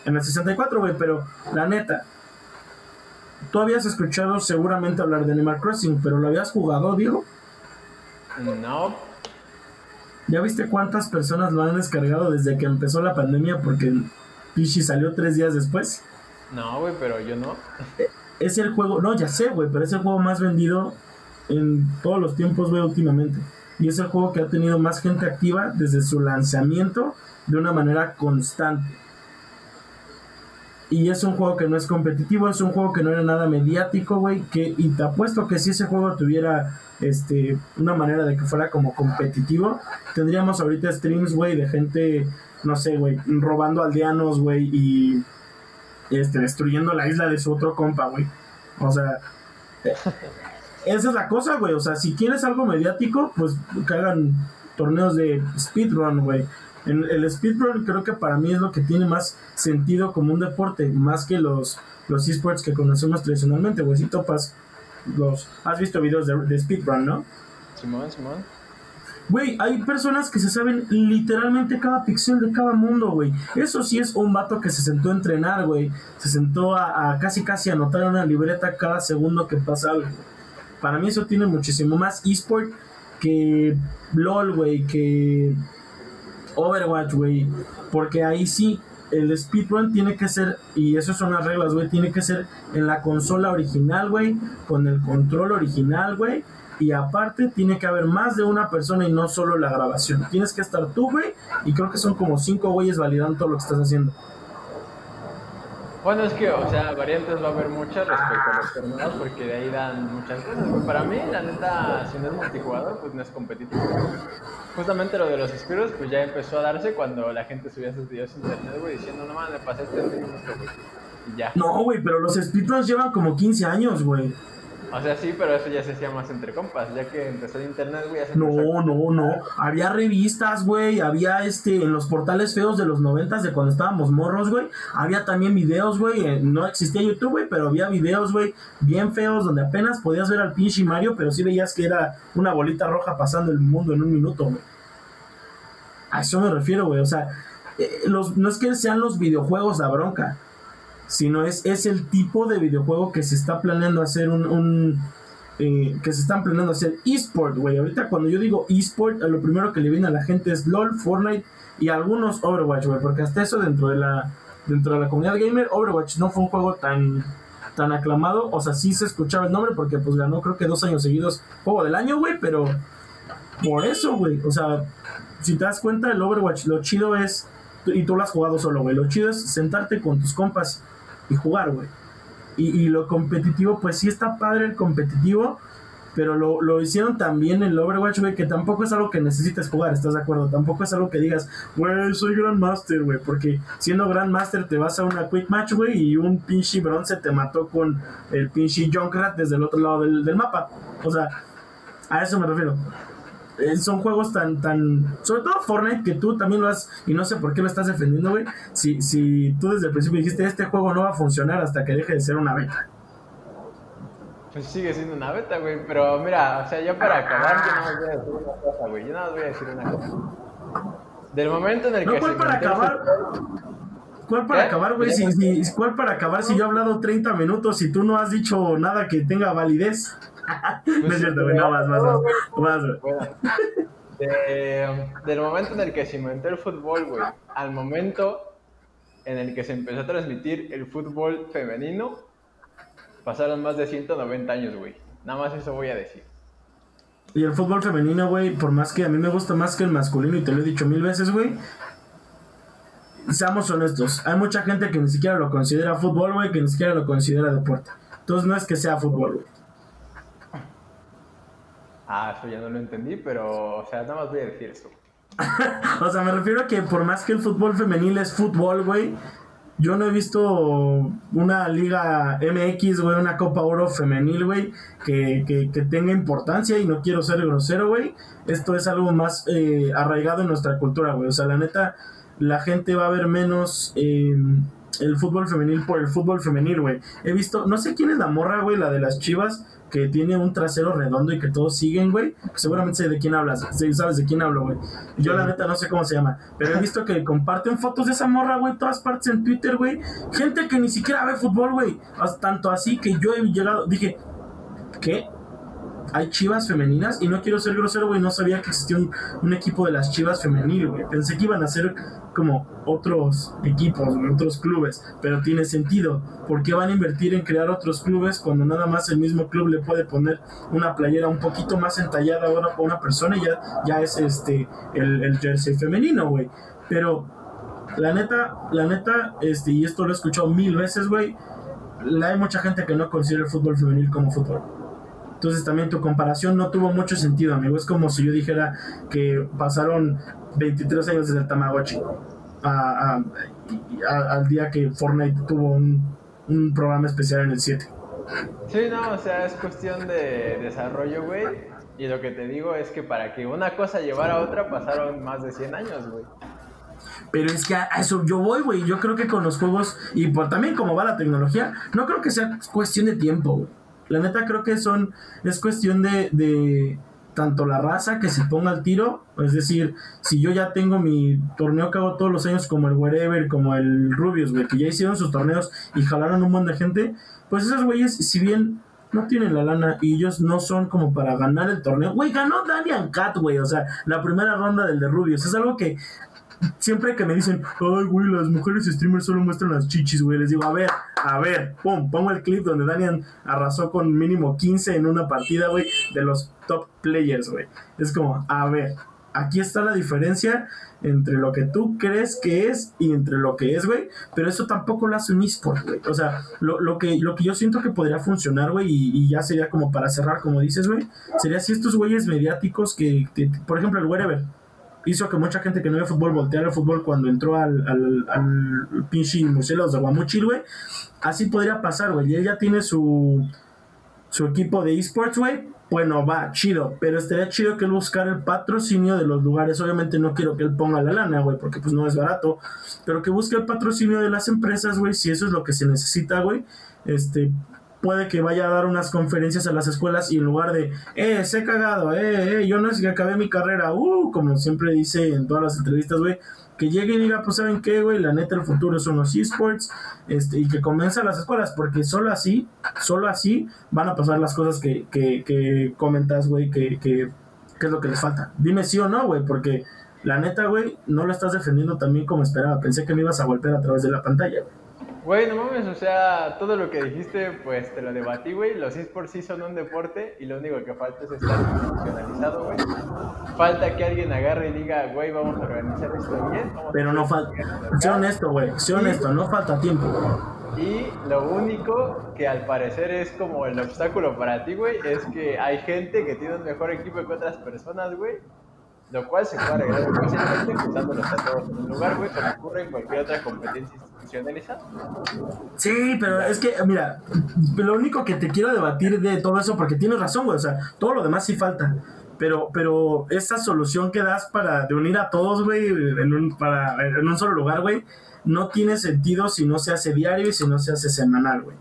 en el 64, güey, pero la neta, tú habías escuchado seguramente hablar de Animal Crossing, pero ¿lo habías jugado, Diego? No. ¿Ya viste cuántas personas lo han descargado desde que empezó la pandemia? Porque Pichi salió tres días después. No, güey, pero yo no. E, es el juego, no, ya sé, güey, pero es el juego más vendido en todos los tiempos, güey, últimamente. Y es el juego que ha tenido más gente activa desde su lanzamiento de una manera constante. Y es un juego que no es competitivo, es un juego que no era nada mediático, güey. Que, y te apuesto que si ese juego tuviera este, una manera de que fuera como competitivo, tendríamos ahorita streams, güey, de gente, no sé, güey, robando aldeanos, güey, y este, destruyendo la isla de su otro compa, güey. O sea, esa es la cosa, güey. O sea, si quieres algo mediático, pues que hagan torneos de speedrun, güey el speedrun creo que para mí es lo que tiene más sentido como un deporte, más que los, los esports que conocemos tradicionalmente, güey. Si topas los... Has visto videos de, speedrun, ¿no? Simón, Simón. Güey, hay personas que se saben literalmente cada pixel de cada mundo, güey. Eso sí es un vato que se sentó a entrenar, güey. Se sentó a, a, casi casi anotar en una libreta cada segundo que pasa algo. Para mí eso tiene muchísimo más esport que LOL, güey, que Overwatch, güey. Porque ahí sí, el speedrun tiene que ser, y eso son las reglas, güey, tiene que ser en la consola original, güey, con el control original, güey. Y aparte tiene que haber más de una persona y no solo la grabación. Tienes que estar tú, güey, y creo que son como cinco güeyes validando todo lo que estás haciendo. Bueno, es que, o sea, variantes va a haber muchas respecto a los torneos porque de ahí dan muchas cosas. Para mí, la neta, si no es multijugador, pues no es competitivo. Justamente lo de los Spiros, pues ya empezó a darse cuando la gente subía sus videos en internet, güey, diciendo, no mames, me pasé este minuto. Y ya. No, güey, pero los speedruns llevan como 15 años, güey. O sea, sí, pero eso ya se hacía más entre compas, ya que empezó el internet, güey. No, no, no. Había revistas, güey. Había este, en los portales feos de los noventas, de cuando estábamos morros, güey. Había también videos, güey. Eh, no existía YouTube, güey, pero había videos, güey, bien feos, donde apenas podías ver al pinche Mario, pero sí veías que era una bolita roja pasando el mundo en un minuto, güey. A eso me refiero, güey. O sea, eh, los, no es que sean los videojuegos la bronca sino es, es el tipo de videojuego que se está planeando hacer un... Eh, que se están planeando hacer eSport, güey. Ahorita cuando yo digo eSport, lo primero que le viene a la gente es LOL, Fortnite y algunos Overwatch, güey. Porque hasta eso dentro de la dentro de la comunidad gamer, Overwatch no fue un juego tan tan aclamado. O sea, sí se escuchaba el nombre porque pues ganó creo que dos años seguidos juego del año, güey. Pero por eso, güey. O sea, si te das cuenta, el Overwatch, lo chido es, y tú lo has jugado solo, güey. Lo chido es sentarte con tus compas y jugar, güey. Y, lo competitivo, pues sí está padre el competitivo, pero lo, lo hicieron también el Overwatch, güey, que tampoco es algo que necesites jugar, ¿estás de acuerdo? Tampoco es algo que digas, güey, soy Grandmaster, güey, porque siendo Grandmaster te vas a una Quick Match, güey, y un pinche bronce te mató con el pinche Junkrat desde el otro lado del, del mapa. O sea, a eso me refiero. Eh, son juegos tan, tan. Sobre todo Fortnite, que tú también lo has. Y no sé por qué lo estás defendiendo, güey. Si, si tú desde el principio dijiste, este juego no va a funcionar hasta que deje de ser una beta. Pues sigue siendo una beta, güey. Pero mira, o sea, ya para acabar, yo no voy a decir una cosa, güey. Yo no voy a decir una cosa. Del momento en el que. ¿Cuál para acabar? ¿Cuál para acabar, güey? Si, si, ¿Cuál para acabar si yo he hablado 30 minutos y tú no has dicho nada que tenga validez? no es cierto, güey, no, más, más, más. del momento en el que se inventó el fútbol, güey, al momento en el que se empezó a transmitir el fútbol femenino, pasaron más de 190 años, güey. Nada más eso voy a decir. Y el fútbol femenino, güey, por más que a mí me gusta más que el masculino, y te lo he dicho mil veces, güey. Seamos honestos, hay mucha gente que ni siquiera lo considera fútbol, güey, que ni siquiera lo considera deporte. Entonces no es que sea fútbol, güey. Ah, eso ya no lo entendí, pero, o sea, nada más voy a decir eso. o sea, me refiero a que por más que el fútbol femenil es fútbol, güey, yo no he visto una liga MX, güey, una Copa Oro femenil, güey, que, que, tenga importancia y no quiero ser grosero, güey. Esto es algo más eh, arraigado en nuestra cultura, güey. O sea, la neta, la gente va a ver menos eh, el fútbol femenil por el fútbol femenil, güey. He visto, no sé quién es la morra, güey, la de las chivas que tiene un trasero redondo y que todos siguen, güey. Seguramente sé de quién hablas, sabes de quién hablo, güey. Yo la neta no sé cómo se llama, pero he visto que comparten fotos de esa morra, güey, todas partes en Twitter, güey. Gente que ni siquiera ve fútbol, güey. Tanto así que yo he llegado, dije, ¿qué? Hay chivas femeninas y no quiero ser grosero, güey, no sabía que existía un, equipo de las chivas femenil, güey. Pensé que iban a ser como otros equipos, otros clubes, pero tiene sentido. ¿Por qué van a invertir en crear otros clubes cuando nada más el mismo club le puede poner una playera un poquito más entallada a una, persona y ya, ya es este el, el jersey femenino, güey? Pero la neta, la neta, este, y esto lo he escuchado mil veces, güey. Hay mucha gente que no considera el fútbol femenil como fútbol. Entonces también tu comparación no tuvo mucho sentido, amigo. Es como si yo dijera que pasaron 23 años desde el Tamagotchi al día que Fortnite tuvo un, un programa especial en el 7. Sí, no, o sea, es cuestión de desarrollo, güey. Y lo que te digo es que para que una cosa llevara a otra pasaron más de 100 años, güey. Pero es que a eso yo voy, güey. Yo creo que con los juegos y por también como va la tecnología, no creo que sea cuestión de tiempo, güey. La neta creo que son, es cuestión de, de tanto la raza que se ponga al tiro, es decir, si yo ya tengo mi torneo que hago todos los años como el Wherever, como el Rubius, güey, que ya hicieron sus torneos y jalaron un montón de gente, pues esos güeyes, si bien no tienen la lana y ellos no son como para ganar el torneo. Güey, ganó Daniel Cat, güey. O sea, la primera ronda del de Rubius. Es algo que siempre que me dicen, ay, güey, las mujeres streamers solo muestran las chichis, güey, les digo, a ver, a ver, pum, pongo el clip donde Daniel arrasó con mínimo 15 en una partida, güey, de los top players, güey. Es como, a ver, aquí está la diferencia entre lo que tú crees que es y entre lo que es, güey. Pero eso tampoco lo hace un eSport, güey. O sea, lo, que, lo que yo siento que podría funcionar, güey, y, ya sería como para cerrar, como dices, güey, sería si estos güeyes mediáticos que, por ejemplo, el Wherever hizo que mucha gente que no ve fútbol volteara el fútbol cuando entró al, al, al pinche Museos de Guamuchil, güey. Así podría pasar, güey. Y él ya tiene su, su equipo de esports, güey, bueno, va, chido, pero estaría chido que él buscara el patrocinio de los lugares. Obviamente no quiero que él ponga la lana, güey, porque pues no es barato, pero que busque el patrocinio de las empresas, güey, si eso es lo que se necesita, güey. Este, puede que vaya a dar unas conferencias a las escuelas y en lugar de, eh, se he cagado, eh, eh, yo no es que acabé mi carrera, uh, como siempre dice en todas las entrevistas, güey, que llegue y diga, pues, ¿saben qué, güey? La neta, el futuro son los esports, este, y que comience las escuelas, porque solo así, solo así van a pasar las cosas que, que, que comentas, güey, que, que, que es lo que les falta. Dime sí o no, güey, porque la neta, güey, no lo estás defendiendo también como esperaba. Pensé que me ibas a golpear a través de la pantalla, güey. Güey, no mames, o sea, todo lo que dijiste, pues te lo debatí, güey. Los esports sí son un deporte y lo único que falta es estar institucionalizado, güey. Falta que alguien agarre y diga, güey, vamos a organizar esto bien. Pero no falta. Sé honesto, güey. Sé honesto, no falta tiempo. Y lo único que al parecer es como el obstáculo para ti, güey, es que hay gente que tiene un mejor equipo que otras personas, güey. Lo cual se puede arreglar fácilmente todos en un lugar, güey, como ocurre en cualquier otra competencia institucionalizada. Sí, pero es que, mira, lo único que te quiero debatir de todo eso, porque tienes razón, güey, o sea, todo lo demás sí falta. Pero, pero esa solución que das para de unir a todos, güey, en un, para, en un solo lugar, güey, no tiene sentido si no se hace diario y si no se hace semanal, güey.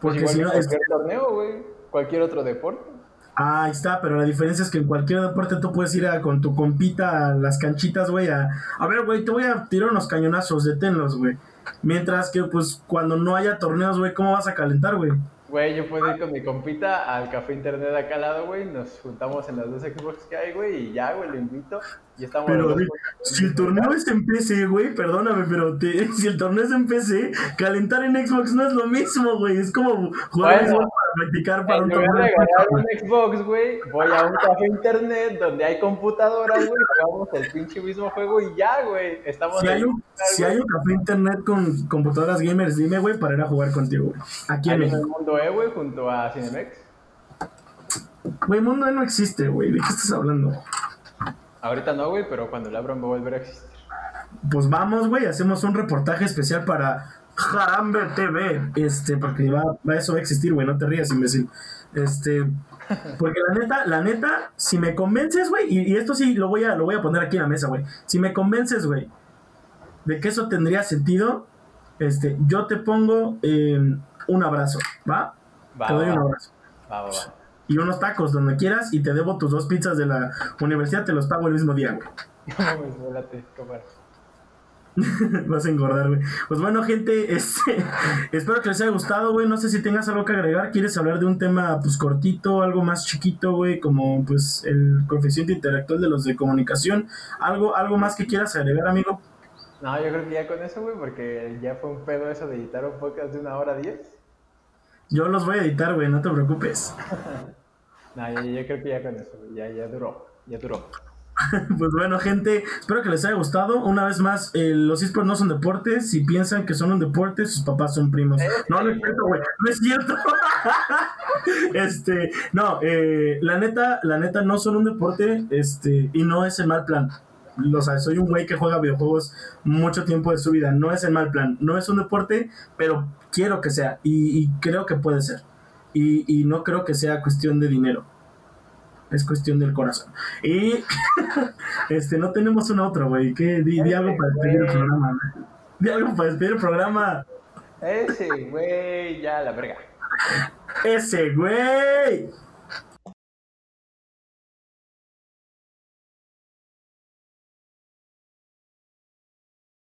Pues Porque igual si no, es, cualquier torneo, güey, cualquier otro deporte. Ah, ahí está, pero la diferencia es que en cualquier deporte tú puedes ir a- con tu compita a las canchitas, güey, a, a ver, güey, te voy a tirar unos cañonazos, deténlos, güey. Mientras que, pues, cuando no haya torneos, güey, ¿cómo vas a calentar, güey? Güey, yo puedo ir con mi compita al café internet acá al lado, güey. Nos juntamos en las dos Xbox que hay, güey, y ya, güey, lo invito. Y estamos Pero, güey, si el torneo es en PC, güey, perdóname, pero te- si el torneo es en PC, calentar en Xbox no es lo mismo, güey. Es como jugar Bueno, béisbol para practicar para un torneo. de agarrar FIFA, un Xbox, güey, voy a un café internet donde hay computadoras, güey, jugamos el pinche mismo juego y ya, güey. Estamos Si hay, un, si hay un café internet con computadoras gamers, dime, güey, para ir a jugar contigo, güey. Aquí en el mundo E, güey, junto a Cinemex. Güey, mundo no existe, güey. ¿De qué estás hablando? Ahorita no, güey, pero cuando la abran va a volver a existir. Pues vamos, güey, hacemos un reportaje especial para Jarambe TV. Este, porque va, va eso va a existir, güey, no te rías, imbécil. Este, porque la neta, la neta, si me convences, güey, y, y esto sí lo voy a, lo voy a poner aquí en la mesa, güey. Si me convences, güey, de que eso tendría sentido, este, yo te pongo eh, un abrazo, ¿va? Va, te doy un abrazo. Va, va, va. Y unos tacos donde quieras y te debo tus dos pizzas de la universidad, te los pago el mismo día, güey. Vas a engordar, güey. Pues bueno, gente, este, espero que les haya gustado, güey. No sé si tengas algo que agregar. ¿Quieres hablar de un tema, pues, cortito, algo más chiquito, güey? Como, pues, el coeficiente intelectual de los de comunicación. ¿Algo, algo más que quieras agregar, amigo? No, yo creo que ya con eso, güey, porque ya fue un pedo eso de editar un podcast de una hora diez. Yo los voy a editar, güey, no te preocupes. No, yo, yo creo que ya con eso, güey, ya, ya duró, ya duró. Pues bueno, gente, espero que les haya gustado. Una vez más, eh, los esports no son deportes. Si piensan que son un deporte, sus papás son primos. No, no es cierto, güey. No es cierto. este, no, eh, la neta, la neta no son un deporte, este, y no es el mal plan. O sea, soy un güey que juega videojuegos mucho tiempo de su vida. No es el mal plan. No es un deporte, pero quiero que sea. Y, y creo que puede ser. Y, y no creo que sea cuestión de dinero. Es cuestión del corazón. Y este, no tenemos un otro, güey. ¿Qué? Di, di algo para despedir el programa. güey. Di algo para despedir el programa. Ese, güey, ya la verga. Ese, güey.